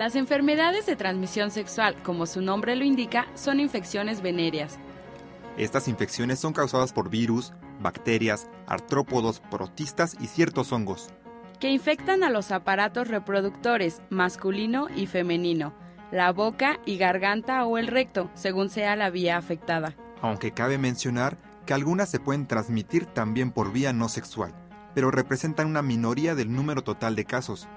Las enfermedades de transmisión sexual, como su nombre lo indica, son infecciones venéreas. Estas infecciones son causadas por virus, bacterias, artrópodos, protistas y ciertos hongos. Que infectan a los aparatos reproductores masculino y femenino, la boca y garganta o el recto, según sea la vía afectada. Aunque cabe mencionar que algunas se pueden transmitir también por vía no sexual, pero representan una minoría del número total de casos.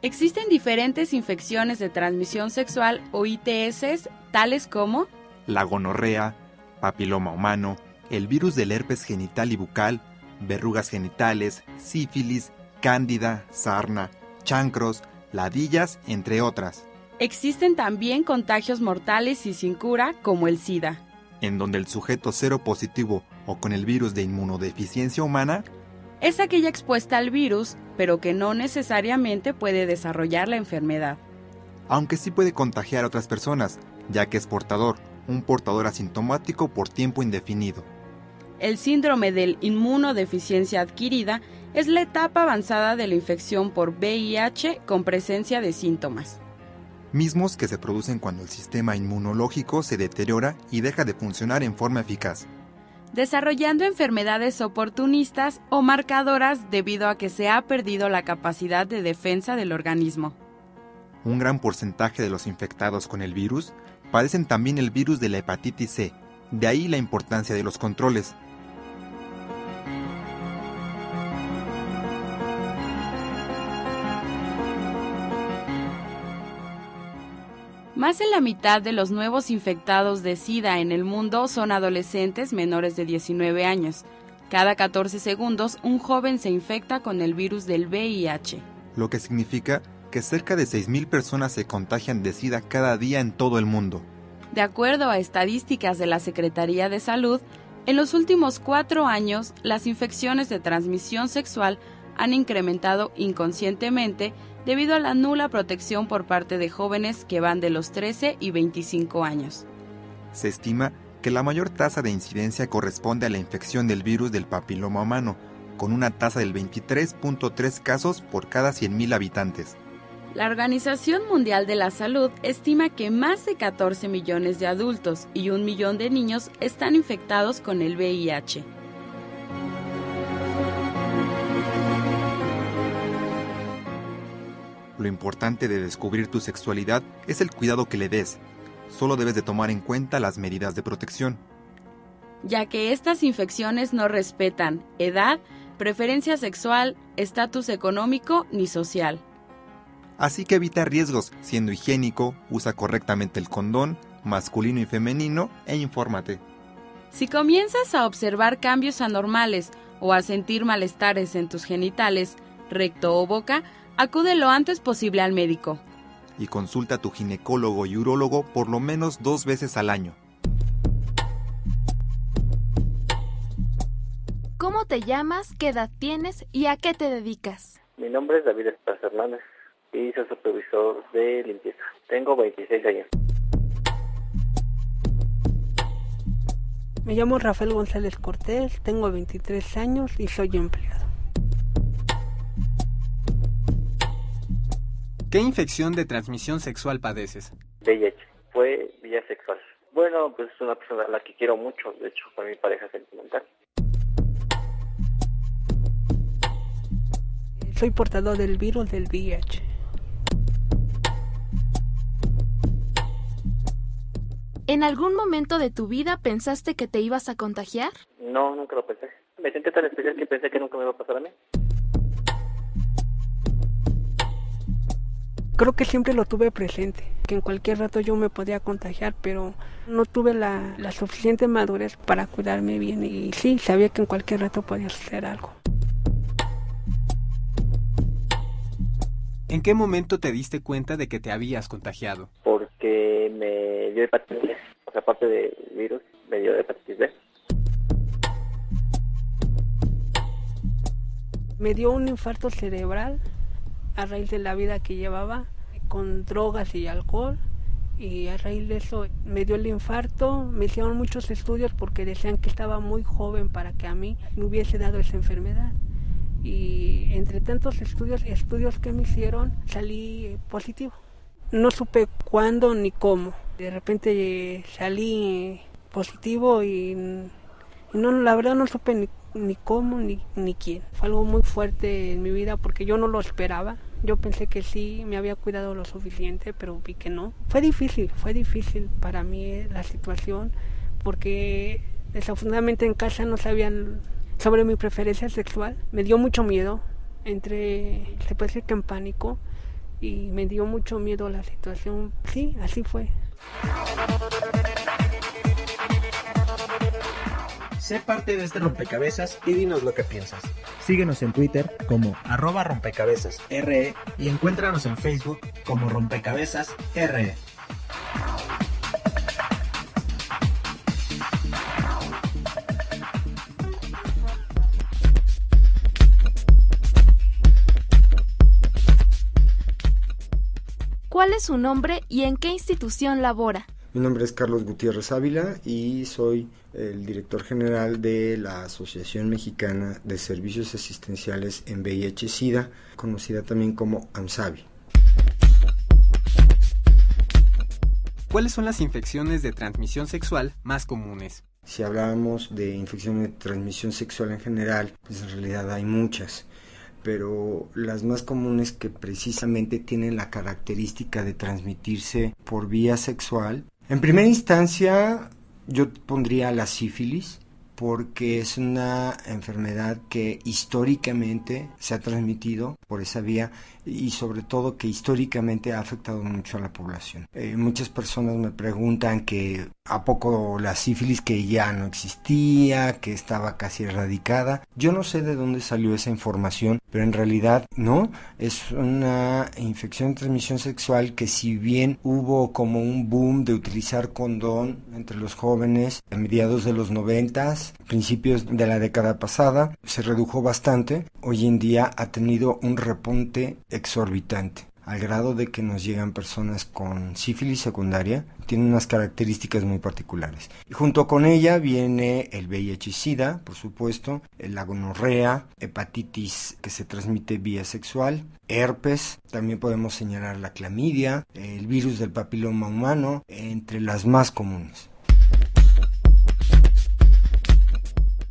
Existen diferentes infecciones de transmisión sexual o ITS, tales como la gonorrea, papiloma humano, el virus del herpes genital y bucal, verrugas genitales, sífilis, cándida, sarna, chancros, ladillas, entre otras. Existen también contagios mortales y sin cura, como el SIDA. En donde el sujeto cero positivo o con el virus de inmunodeficiencia humana es aquella expuesta al virus, pero que no necesariamente puede desarrollar la enfermedad. Aunque sí puede contagiar a otras personas, ya que es portador, un portador asintomático por tiempo indefinido. El síndrome del inmunodeficiencia adquirida es la etapa avanzada de la infección por VIH con presencia de síntomas. Mismos que se producen cuando el sistema inmunológico se deteriora y deja de funcionar en forma eficaz desarrollando enfermedades oportunistas o marcadoras debido a que se ha perdido la capacidad de defensa del organismo. Un gran porcentaje de los infectados con el virus padecen también el virus de la hepatitis C, de ahí la importancia de los controles. Más de la mitad de los nuevos infectados de SIDA en el mundo son adolescentes menores de 19 años. Cada 14 segundos un joven se infecta con el virus del VIH. Lo que significa que cerca de 6.000 personas se contagian de SIDA cada día en todo el mundo. De acuerdo a estadísticas de la Secretaría de Salud, en los últimos cuatro años las infecciones de transmisión sexual han incrementado inconscientemente debido a la nula protección por parte de jóvenes que van de los 13 y 25 años. Se estima que la mayor tasa de incidencia corresponde a la infección del virus del papiloma humano, con una tasa del 23.3 casos por cada 100.000 habitantes. La Organización Mundial de la Salud estima que más de 14 millones de adultos y un millón de niños están infectados con el VIH. Lo importante de descubrir tu sexualidad es el cuidado que le des. Solo debes de tomar en cuenta las medidas de protección. Ya que estas infecciones no respetan edad, preferencia sexual, estatus económico ni social. Así que evita riesgos siendo higiénico, usa correctamente el condón, masculino y femenino e infórmate. Si comienzas a observar cambios anormales o a sentir malestares en tus genitales, recto o boca, acude lo antes posible al médico. Y consulta a tu ginecólogo y urólogo por lo menos dos veces al año. ¿Cómo te llamas? ¿Qué edad tienes? ¿Y a qué te dedicas? Mi nombre es David Esparza Hernández y soy supervisor de limpieza. Tengo 26 años. Me llamo Rafael González Cortés, tengo 23 años y soy empleado. ¿Qué infección de transmisión sexual padeces? VIH. Fue vía sexual. Bueno, pues es una persona a la que quiero mucho, de hecho, fue mi pareja sentimental. Soy portador del virus del VIH. ¿En algún momento de tu vida pensaste que te ibas a contagiar? No, nunca lo pensé. Me sentí tan especial que pensé que nunca me iba a pasar a mí. Creo que siempre lo tuve presente, que en cualquier rato yo me podía contagiar, pero no tuve la, la suficiente madurez para cuidarme bien y sí, sabía que en cualquier rato podía hacer algo. ¿En qué momento te diste cuenta de que te habías contagiado? Porque me dio hepatitis B. O sea, aparte del virus, me dio hepatitis B. Me dio un infarto cerebral a raíz de la vida que llevaba con drogas y alcohol y a raíz de eso me dio el infarto, me hicieron muchos estudios porque decían que estaba muy joven para que a mí me hubiese dado esa enfermedad y entre tantos estudios estudios que me hicieron salí positivo. No supe cuándo ni cómo. De repente salí positivo y, y no, la verdad no supe ni, ni cómo ni, ni quién. Fue algo muy fuerte en mi vida porque yo no lo esperaba. Yo pensé que sí, me había cuidado lo suficiente, pero vi que no. Fue difícil, fue difícil para mí la situación porque desafortunadamente en casa no sabían sobre mi preferencia sexual. Me dio mucho miedo, entre, se puede decir que en pánico, y me dio mucho miedo la situación. Sí, así fue. Sé parte de este rompecabezas y dinos lo que piensas. Síguenos en Twitter como arroba rompecabezas RE y encuéntranos en Facebook como rompecabezas RE. ¿Cuál es su nombre y en qué institución labora? Mi nombre es Carlos Gutiérrez Ávila y soy el director general de la Asociación Mexicana de Servicios Asistenciales en VIH-Sida, conocida también como AMSAVI. ¿Cuáles son las infecciones de transmisión sexual más comunes? Si hablamos de infecciones de transmisión sexual en general, pues en realidad hay muchas pero las más comunes que precisamente tienen la característica de transmitirse por vía sexual. En primera instancia, yo pondría la sífilis, porque es una enfermedad que históricamente se ha transmitido por esa vía y sobre todo que históricamente ha afectado mucho a la población. Eh, muchas personas me preguntan que a poco la sífilis que ya no existía, que estaba casi erradicada. Yo no sé de dónde salió esa información, pero en realidad no, es una infección de transmisión sexual que si bien hubo como un boom de utilizar condón entre los jóvenes a mediados de los noventas, principios de la década pasada, se redujo bastante, hoy en día ha tenido un repunte exorbitante al grado de que nos llegan personas con sífilis secundaria, tiene unas características muy particulares. Y junto con ella viene el VIH-Sida, por supuesto, la gonorrea, hepatitis que se transmite vía sexual, herpes, también podemos señalar la clamidia, el virus del papiloma humano, entre las más comunes.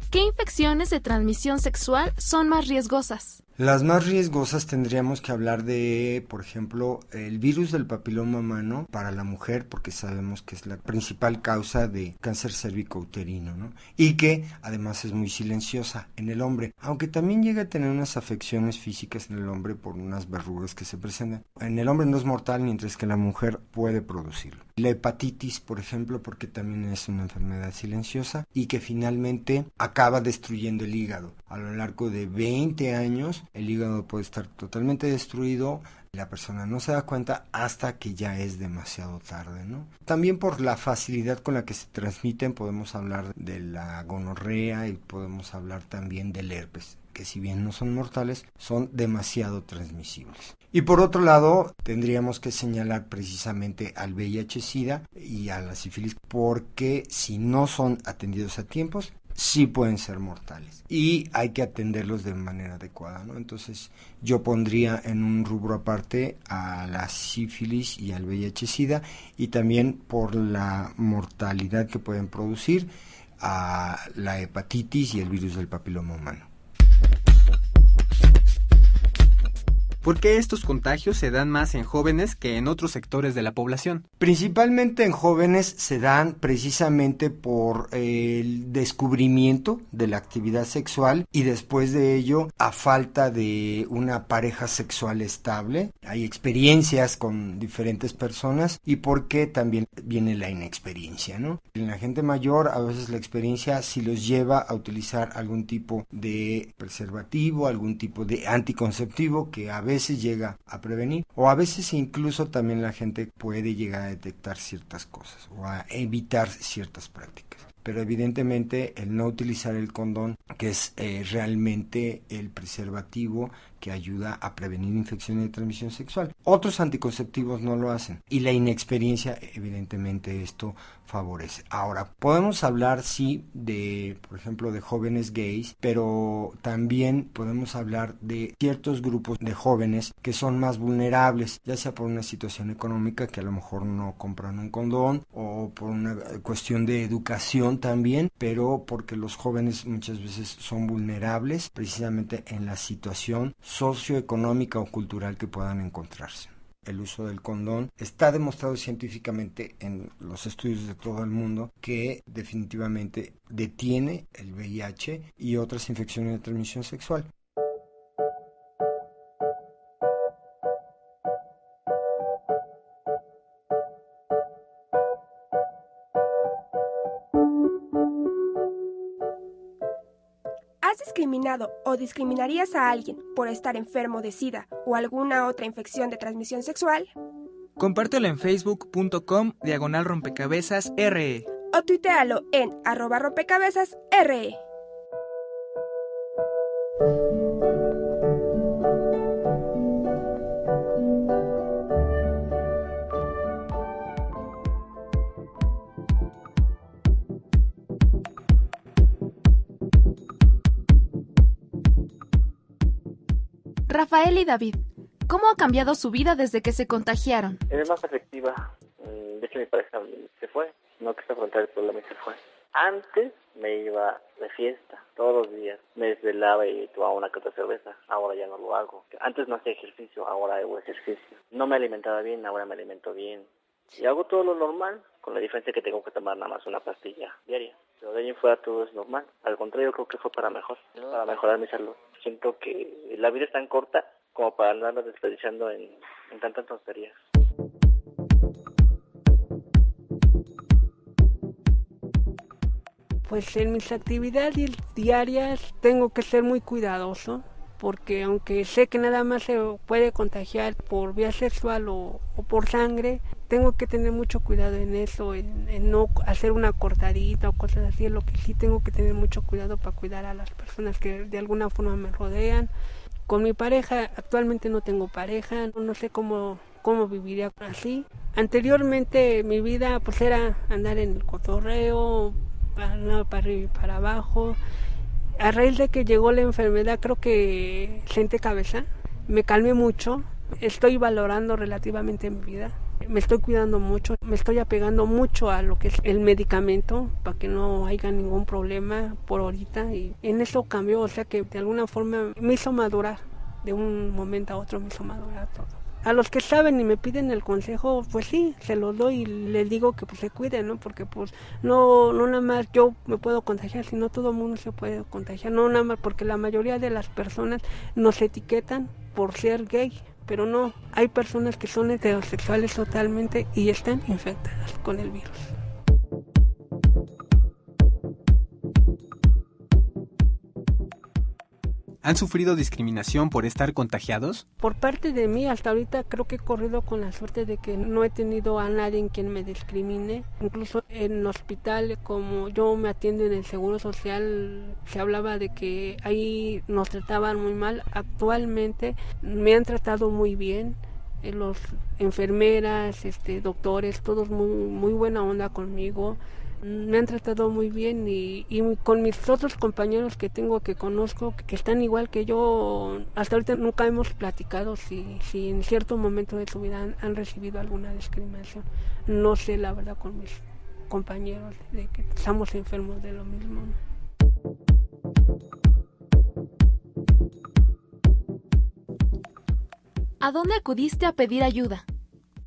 ¿Qué infecciones de transmisión sexual son más riesgosas? Las más riesgosas tendríamos que hablar de, por ejemplo, el virus del papiloma humano para la mujer, porque sabemos que es la principal causa de cáncer cervicouterino, ¿no? Y que además es muy silenciosa en el hombre, aunque también llega a tener unas afecciones físicas en el hombre por unas verrugas que se presentan. En el hombre no es mortal, mientras que la mujer puede producirlo. La hepatitis, por ejemplo, porque también es una enfermedad silenciosa y que finalmente acaba destruyendo el hígado. A lo largo de 20 años el hígado puede estar totalmente destruido, la persona no se da cuenta hasta que ya es demasiado tarde, ¿no? También por la facilidad con la que se transmiten podemos hablar de la gonorrea y podemos hablar también del herpes que si bien no son mortales, son demasiado transmisibles. Y por otro lado, tendríamos que señalar precisamente al VIH-Sida y a la sífilis porque si no son atendidos a tiempos, sí pueden ser mortales y hay que atenderlos de manera adecuada, ¿no? Entonces yo pondría en un rubro aparte a la sífilis y al VIH-Sida y también por la mortalidad que pueden producir a la hepatitis y el virus del papiloma humano. ¿Por qué estos contagios se dan más en jóvenes que en otros sectores de la población? Principalmente en jóvenes se dan precisamente por el descubrimiento de la actividad sexual y después de ello a falta de una pareja sexual estable. Hay experiencias con diferentes personas y porque también viene la inexperiencia, ¿no? En la gente mayor a veces la experiencia sí los lleva a utilizar algún tipo de preservativo, algún tipo de anticonceptivo que a veces veces llega a prevenir o a veces incluso también la gente puede llegar a detectar ciertas cosas o a evitar ciertas prácticas. Pero evidentemente el no utilizar el condón, que es eh, realmente el preservativo que ayuda a prevenir infecciones de transmisión sexual. Otros anticonceptivos no lo hacen y la inexperiencia, evidentemente, esto favorece. Ahora, podemos hablar, sí, de, por ejemplo, de jóvenes gays, pero también podemos hablar de ciertos grupos de jóvenes que son más vulnerables, ya sea por una situación económica que a lo mejor no compran un condón o por una cuestión de educación también, pero porque los jóvenes muchas veces son vulnerables precisamente en la situación socioeconómica o cultural que puedan encontrarse el uso del condón. Está demostrado científicamente en los estudios de todo el mundo que definitivamente detiene el VIH y otras infecciones de transmisión sexual. Discriminado o discriminarías a alguien por estar enfermo de SIDA o alguna otra infección de transmisión sexual? Compártelo en facebook.com diagonal rompecabezas RE. O tuitealo en arroba rompecabezas RE. Rafael y David, ¿cómo ha cambiado su vida desde que se contagiaron? Es más efectiva. Mm, de hecho, mi pareja se fue. No quise afrontar el problema y se fue. Antes me iba de fiesta todos los días. Me desvelaba y tomaba una que cerveza. Ahora ya no lo hago. Antes no hacía ejercicio, ahora hago ejercicio. No me alimentaba bien, ahora me alimento bien. Y hago todo lo normal, con la diferencia que tengo que tomar nada más una pastilla diaria. Pero de ahí fuera todo es normal. Al contrario, creo que fue para mejor, para mejorar mi salud siento que la vida es tan corta como para andarla desperdiciando en, tantas tonterías. Pues en mis actividades diarias tengo que ser muy cuidadoso porque aunque sé que nada más se puede contagiar por vía sexual o, por sangre, tengo que tener mucho cuidado en eso, en, no hacer una cortadita o cosas así, lo que sí tengo que tener mucho cuidado para cuidar a las personas que de alguna forma me rodean. Con mi pareja, actualmente no tengo pareja, no sé cómo, cómo viviría así. Anteriormente mi vida pues era andar en el cotorreo, para, para arriba y para abajo, a raíz de que llegó la enfermedad, creo que senté cabeza, me calmé mucho, estoy valorando relativamente mi vida, me estoy cuidando mucho, me estoy apegando mucho a lo que es el medicamento para que no haya ningún problema por ahorita y en eso cambió, o sea que de alguna forma me hizo madurar, de un momento a otro me hizo madurar todo a los que saben y me piden el consejo, pues sí, se los doy y les digo que pues se cuiden, ¿no? Porque pues no, no nada más yo me puedo contagiar, sino todo el mundo se puede contagiar, no nada más porque la mayoría de las personas nos etiquetan por ser gay, pero no, hay personas que son heterosexuales totalmente y están infectadas con el virus. ¿Han sufrido discriminación por estar contagiados? Por parte de mí, hasta ahorita creo que he corrido con la suerte de que no he tenido a nadie en quien me discrimine. Incluso en hospital, como yo me atiendo en el Seguro Social, se hablaba de que ahí nos trataban muy mal. Actualmente me han tratado muy bien eh, los enfermeras, este, doctores, todos muy, muy buena onda conmigo Me han tratado muy bien y, con mis otros compañeros que tengo que conozco, que están igual que yo, hasta ahorita nunca hemos platicado si, si en cierto momento de su vida han, recibido alguna discriminación. No sé la verdad con mis compañeros de que estamos enfermos de lo mismo. ¿A dónde acudiste a pedir ayuda?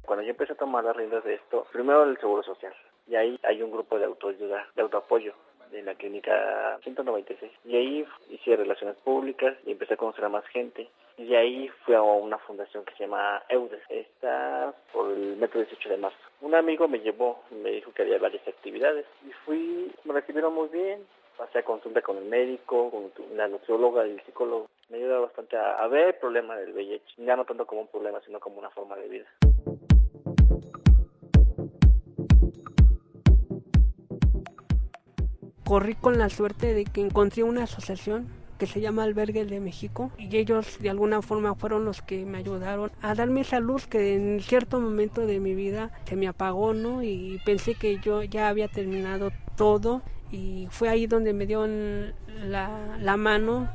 Cuando yo empecé a tomar las riendas de esto, primero el Seguro Social, y ahí hay un grupo de autoayuda, de autoapoyo de la clínica 196. Y ahí hice relaciones públicas y empecé a conocer a más gente. Y ahí fui a una fundación que se llama EUDES. Está por el metro 18 de marzo. Un amigo me llevó, me dijo que había varias actividades. Y fui, me recibieron muy bien. Pasé a consulta con el médico, con la nutrióloga y el psicólogo. Me ayuda bastante a, a ver el problema del VIH. Ya no tanto como un problema, sino como una forma de vida. Corrí con la suerte de que encontré una asociación que se llama Albergue de México y ellos de alguna forma fueron los que me ayudaron a darme esa luz que en cierto momento de mi vida se me apagó, ¿no? Y pensé que yo ya había terminado todo y fue ahí donde me la, la mano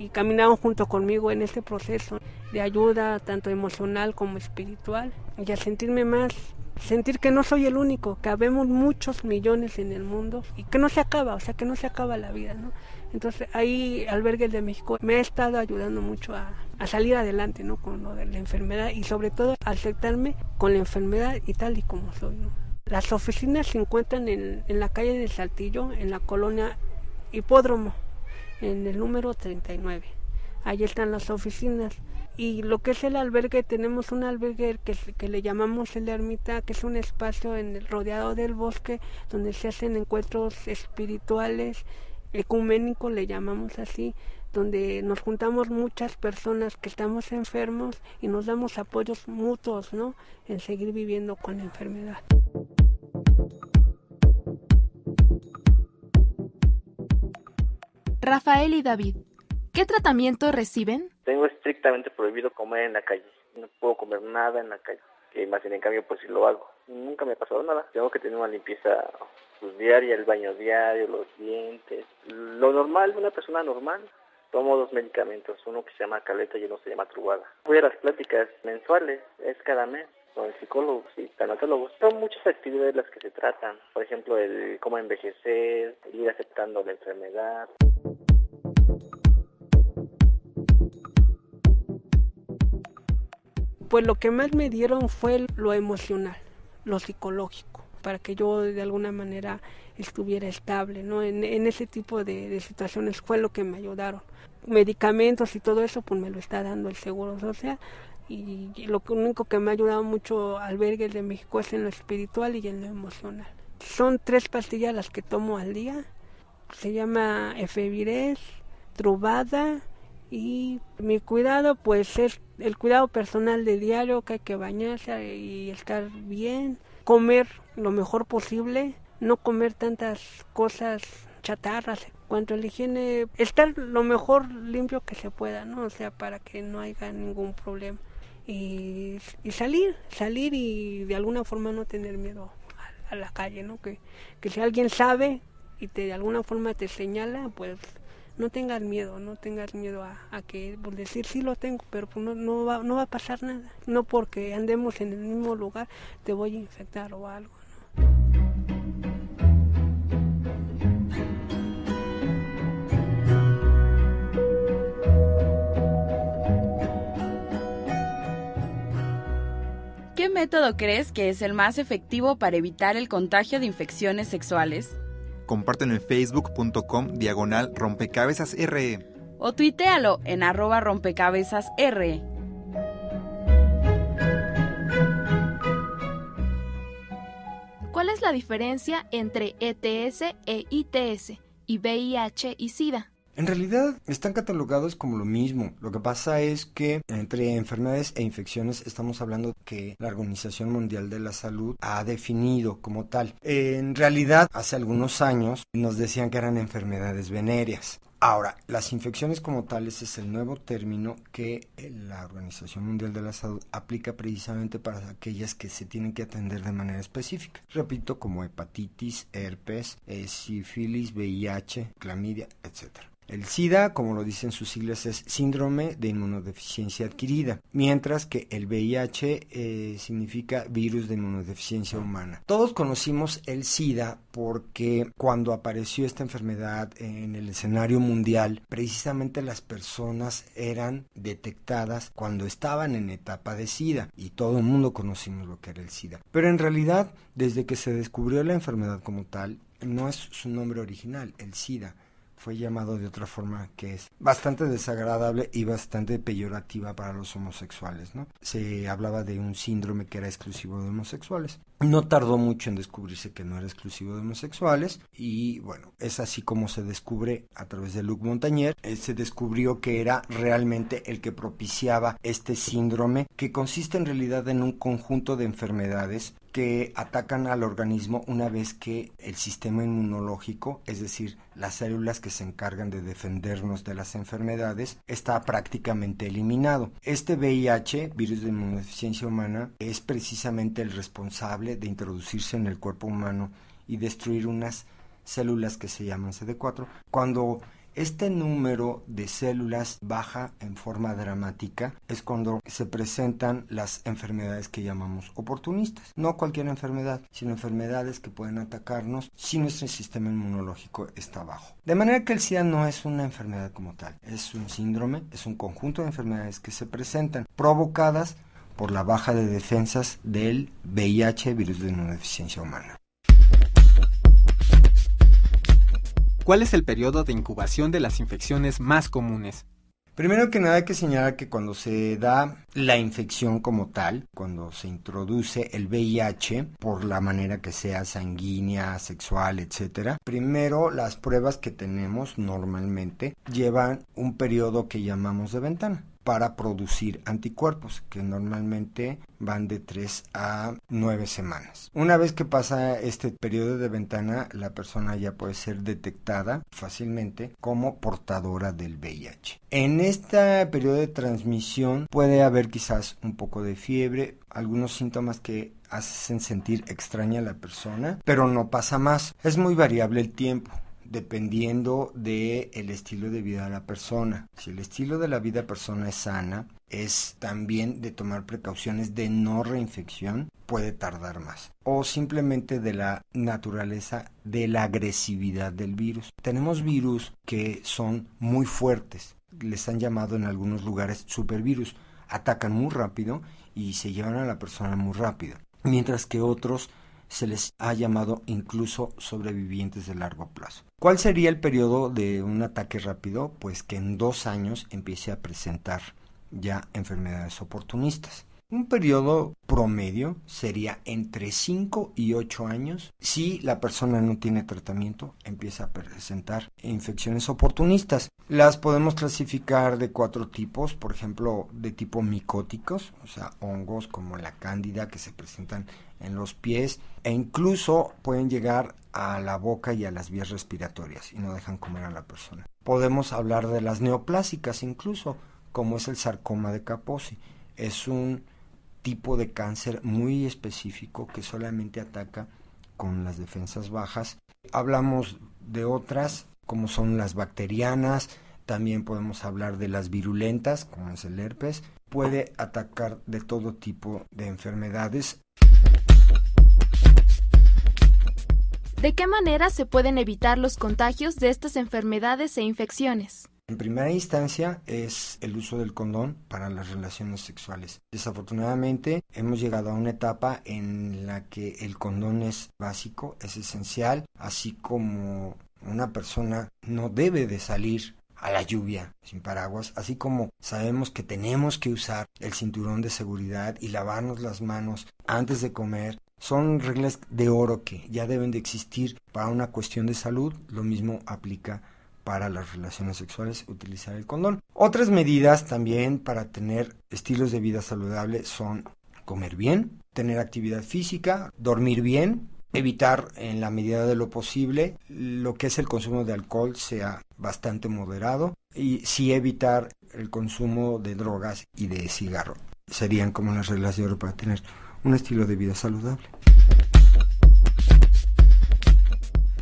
y caminaron junto conmigo en este proceso de ayuda tanto emocional como espiritual y a sentirme más sentir que no soy el único, que habemos muchos millones en el mundo y que no se acaba, o sea, que no se acaba la vida, ¿no? Entonces ahí Albergues de México me ha estado ayudando mucho a, salir adelante, ¿no? Con lo de la enfermedad y sobre todo a aceptarme con la enfermedad y tal y como soy, ¿no? Las oficinas se encuentran en, en la calle de Saltillo, en la colonia Hipódromo, en el número 39. Ahí están las oficinas y lo que es el albergue, tenemos un albergue que, que le llamamos el ermita, que es un espacio en el, rodeado del bosque donde se hacen encuentros espirituales, ecuménicos le llamamos así, donde nos juntamos muchas personas que estamos enfermos y nos damos apoyos mutuos, ¿no? En seguir viviendo con la enfermedad. Rafael y David, ¿qué tratamiento reciben? Tengo estrictamente prohibido comer en la calle. No puedo comer nada en la calle. Que más en cambio, pues si lo hago. Nunca me ha pasado nada. Tengo que tener una limpieza pues, diaria, el baño diario, los dientes. Lo normal una persona normal. Tomo dos medicamentos, uno que se llama caleta y uno se llama trubada. Voy a las pláticas mensuales, es cada mes con el psicólogo y tanatólogos. Son muchas actividades las que se tratan. Por ejemplo, el cómo envejecer, ir aceptando la enfermedad. Pues lo que más me dieron fue lo emocional, lo psicológico, para que yo de alguna manera estuviera estable, ¿no? En, ese tipo de, situaciones fue lo que me ayudaron. Medicamentos y todo eso, pues me lo está dando el Seguro Social. Y, y lo único que me ha ayudado mucho albergues de México es en lo espiritual y en lo emocional. Son tres pastillas las que tomo al día. Se llama Efevirez, Trubada y mi cuidado pues es el cuidado personal de diario que hay que bañarse y estar bien comer lo mejor posible no comer tantas cosas chatarras cuanto a la higiene estar lo mejor limpio que se pueda no o sea para que no haya ningún problema. Y, y salir salir y de alguna forma no tener miedo a, a la calle no que, que si alguien sabe y te de alguna forma te señala pues no tengas miedo, no tengas miedo a, que, por decir sí lo tengo, pero pues no, no, va, no va a pasar nada. No porque andemos en el mismo lugar te voy a infectar o algo. ¿Qué método crees que es el más efectivo para evitar el contagio de infecciones sexuales? Compártelo en facebook.com diagonal rompecabezas RE. O tuitealo en arroba rompecabezas RE. ¿Cuál es la diferencia entre ETS e ITS y VIH y SIDA? En realidad están catalogados como lo mismo. Lo que pasa es que entre enfermedades e infecciones estamos hablando que la Organización Mundial de la Salud ha definido como tal. En realidad, hace algunos años nos decían que eran enfermedades venéreas Ahora, las infecciones como tales es el nuevo término que la Organización Mundial de la Salud aplica precisamente para aquellas que se tienen que atender de manera específica. Repito, como hepatitis, herpes, eh, sífilis, VIH, clamidia, etcétera. El SIDA, como lo dicen sus siglas, es síndrome de inmunodeficiencia adquirida, mientras que el VIH eh, significa virus de inmunodeficiencia humana. Todos conocimos el SIDA porque cuando apareció esta enfermedad en el escenario mundial, precisamente las personas eran detectadas cuando estaban en etapa de SIDA y todo el mundo conocimos lo que era el SIDA. Pero en realidad, desde que se descubrió la enfermedad como tal, no es su nombre original, el SIDA fue llamado de otra forma que es bastante desagradable y bastante peyorativa para los homosexuales, ¿no? Se hablaba de un síndrome que era exclusivo de homosexuales. No tardó mucho en descubrirse que no era exclusivo de homosexuales y bueno, es así como se descubre a través de Luc Montagnier, eh, se descubrió que era realmente el que propiciaba este síndrome que consiste en realidad en un conjunto de enfermedades que atacan al organismo una vez que el sistema inmunológico, es decir, las células que se encargan de defendernos de las enfermedades, está prácticamente eliminado. Este VIH, virus de inmunodeficiencia humana, es precisamente el responsable de introducirse en el cuerpo humano y destruir unas células que se llaman CD4. Cuando este número de células baja en forma dramática es cuando se presentan las enfermedades que llamamos oportunistas. No cualquier enfermedad, sino enfermedades que pueden atacarnos si nuestro sistema inmunológico está bajo. De manera que el SIDA no es una enfermedad como tal, es un síndrome, es un conjunto de enfermedades que se presentan provocadas por la baja de defensas del VIH, virus de inmunodeficiencia humana. ¿Cuál es el periodo de incubación de las infecciones más comunes? Primero que nada hay que señalar que cuando se da la infección como tal, cuando se introduce el VIH por la manera que sea sanguínea, sexual, etcétera, primero las pruebas que tenemos normalmente llevan un periodo que llamamos de ventana para producir anticuerpos, que normalmente van de 3 a 9 semanas. Una vez que pasa este periodo de ventana, la persona ya puede ser detectada fácilmente como portadora del VIH. En este periodo de transmisión puede haber quizás un poco de fiebre, algunos síntomas que hacen sentir extraña a la persona, pero no pasa más. Es muy variable el tiempo dependiendo de el estilo de vida de la persona. Si el estilo de la vida persona es sana, es también de tomar precauciones de no reinfección, puede tardar más. O simplemente de la naturaleza de la agresividad del virus. Tenemos virus que son muy fuertes, les han llamado en algunos lugares supervirus. Atacan muy rápido y se llevan a la persona muy rápido. Mientras que otros se les ha llamado incluso sobrevivientes de largo plazo. ¿Cuál sería el periodo de un ataque rápido? Pues que en dos años empiece a presentar ya enfermedades oportunistas. Un periodo promedio sería entre 5 y 8 años. Si la persona no tiene tratamiento, empieza a presentar infecciones oportunistas. Las podemos clasificar de cuatro tipos, por ejemplo, de tipo micóticos, o sea, hongos como la cándida que se presentan en los pies e incluso pueden llegar a la boca y a las vías respiratorias y no dejan comer a la persona. Podemos hablar de las neoplásicas incluso, como es el sarcoma de Kaposi. Es un tipo de cáncer muy específico que solamente ataca con las defensas bajas. Hablamos de otras como son las bacterianas, también podemos hablar de las virulentas, como es el herpes. Puede atacar de todo tipo de enfermedades. ¿De qué manera se pueden evitar los contagios de estas enfermedades e infecciones? En primera instancia es el uso del condón para las relaciones sexuales. Desafortunadamente hemos llegado a una etapa en la que el condón es básico, es esencial, así como una persona no debe de salir a la lluvia sin paraguas, así como sabemos que tenemos que usar el cinturón de seguridad y lavarnos las manos antes de comer, son reglas de oro que ya deben de existir para una cuestión de salud. Lo mismo aplica para las relaciones sexuales, utilizar el condón. Otras medidas también para tener estilos de vida saludable son comer bien, tener actividad física, dormir bien, evitar en la medida de lo posible lo que es el consumo de alcohol sea bastante moderado y sí evitar el consumo de drogas y de cigarro. Serían como las reglas de oro para tener un estilo de vida saludable.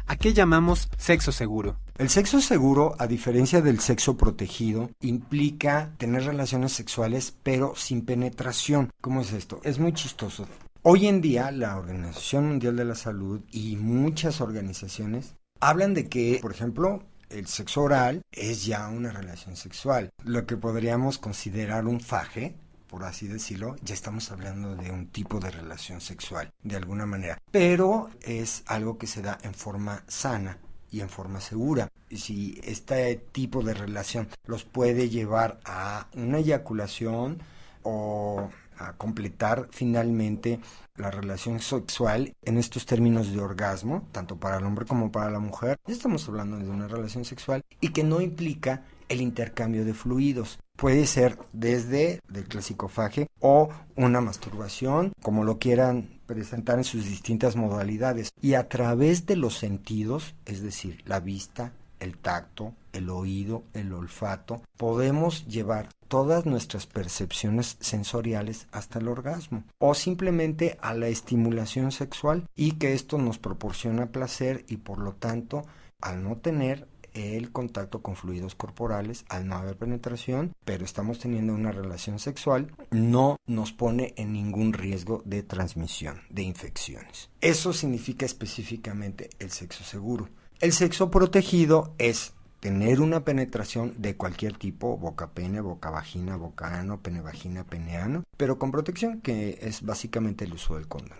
¿A qué llamamos sexo seguro? El sexo seguro, a diferencia del sexo protegido, implica tener relaciones sexuales pero sin penetración. ¿Cómo es esto? Es muy chistoso. Hoy en día la Organización Mundial de la Salud y muchas organizaciones hablan de que, por ejemplo, el sexo oral es ya una relación sexual. Lo que podríamos considerar un faje, por así decirlo, ya estamos hablando de un tipo de relación sexual, de alguna manera. Pero es algo que se da en forma sana y en forma segura. Y si este tipo de relación los puede llevar a una eyaculación o a completar finalmente la relación sexual en estos términos de orgasmo, tanto para el hombre como para la mujer. Estamos hablando de una relación sexual y que no implica el intercambio de fluidos. Puede ser desde el clásico faje o una masturbación, como lo quieran presentar en sus distintas modalidades. Y a través de los sentidos, es decir, la vista, el tacto, el oído, el olfato, podemos llevar todas nuestras percepciones sensoriales hasta el orgasmo o simplemente a la estimulación sexual y que esto nos proporciona placer y por lo tanto al no tener el contacto con fluidos corporales al no haber penetración, pero estamos teniendo una relación sexual, no nos pone en ningún riesgo de transmisión de infecciones. Eso significa específicamente el sexo seguro. El sexo protegido es tener una penetración de cualquier tipo, boca pene, boca vagina, boca ano, pene vagina, pene ano, pero con protección que es básicamente el uso del condón.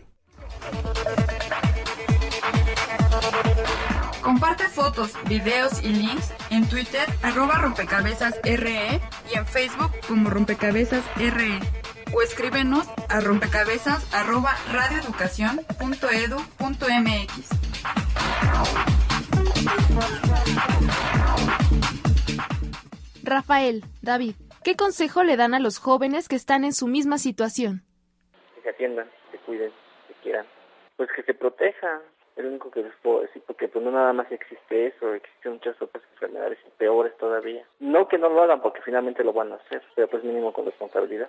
Comparte fotos, videos y links en Twitter arroba rompecabezas RE y en Facebook como rompecabezas RE o escríbenos a rompecabezas arroba radioeducación.edu.mx. Rafael, David, ¿qué consejo le dan a los jóvenes que están en su misma situación? Que se atiendan, que cuiden, que quieran. Pues que se protejan, es lo único que les puedo decir, porque pues no nada más existe eso, existen muchas otras enfermedades peores todavía. No que no lo hagan, porque finalmente lo van a hacer, pero pues mínimo con responsabilidad.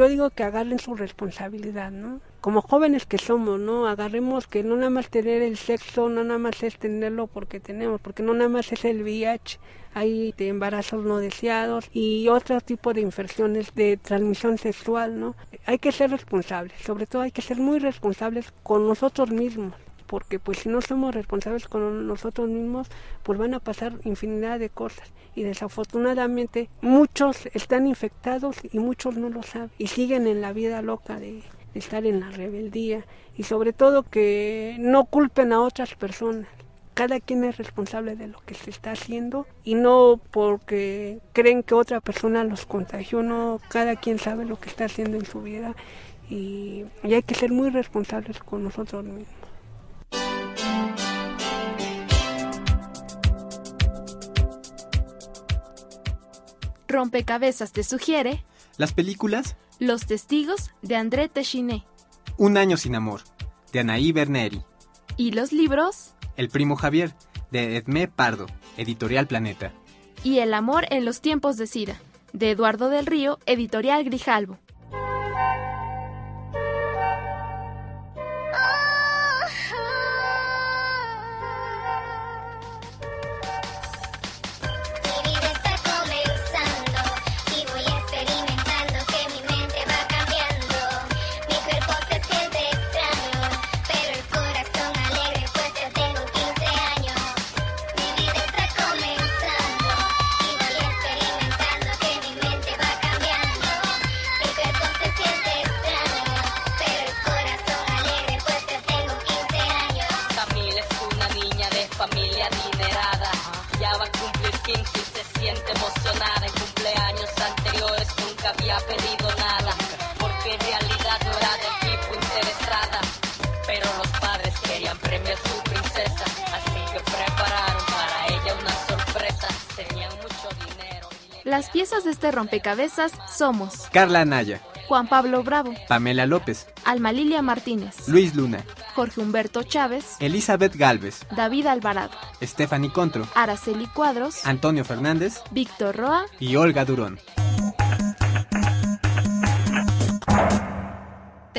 Yo digo que agarren su responsabilidad, ¿no? Como jóvenes que somos, ¿no? Agarremos que no nada más tener el sexo, no nada más es tenerlo porque tenemos, porque no nada más es el VIH, hay de embarazos no deseados y otro tipo de infecciones de transmisión sexual, ¿no? Hay que ser responsables, sobre todo hay que ser muy responsables con nosotros mismos porque pues si no somos responsables con nosotros mismos, pues van a pasar infinidad de cosas. Y desafortunadamente muchos están infectados y muchos no lo saben. Y siguen en la vida loca de, estar en la rebeldía. Y sobre todo que no culpen a otras personas. Cada quien es responsable de lo que se está haciendo. Y no porque creen que otra persona los contagió, no, cada quien sabe lo que está haciendo en su vida. Y hay que ser muy responsables con nosotros mismos. Rompecabezas te sugiere Las películas Los Testigos de André Téchiné Un año sin amor, de Anaí Berneri. y los libros El primo Javier, de Edmé Pardo, Editorial Planeta. y El amor en los tiempos de SIDA, de Eduardo del Río, Editorial Grijalbo. Pedido nada. Porque en realidad no era del tipo interesada. Pero los padres querían premiar a su princesa. Así que prepararon para ella una sorpresa. Tenían mucho dinero. Las piezas de este rompecabezas somos Carla Anaya, Juan Pablo Bravo, Pamela López, Alma Lilia Martínez, Luis Luna, Jorge Humberto Chávez, Elizabeth Galvez, David Alvarado, Stephanie Contro, Araceli Cuadros, Antonio Fernández Víctor Roa y Olga Durón.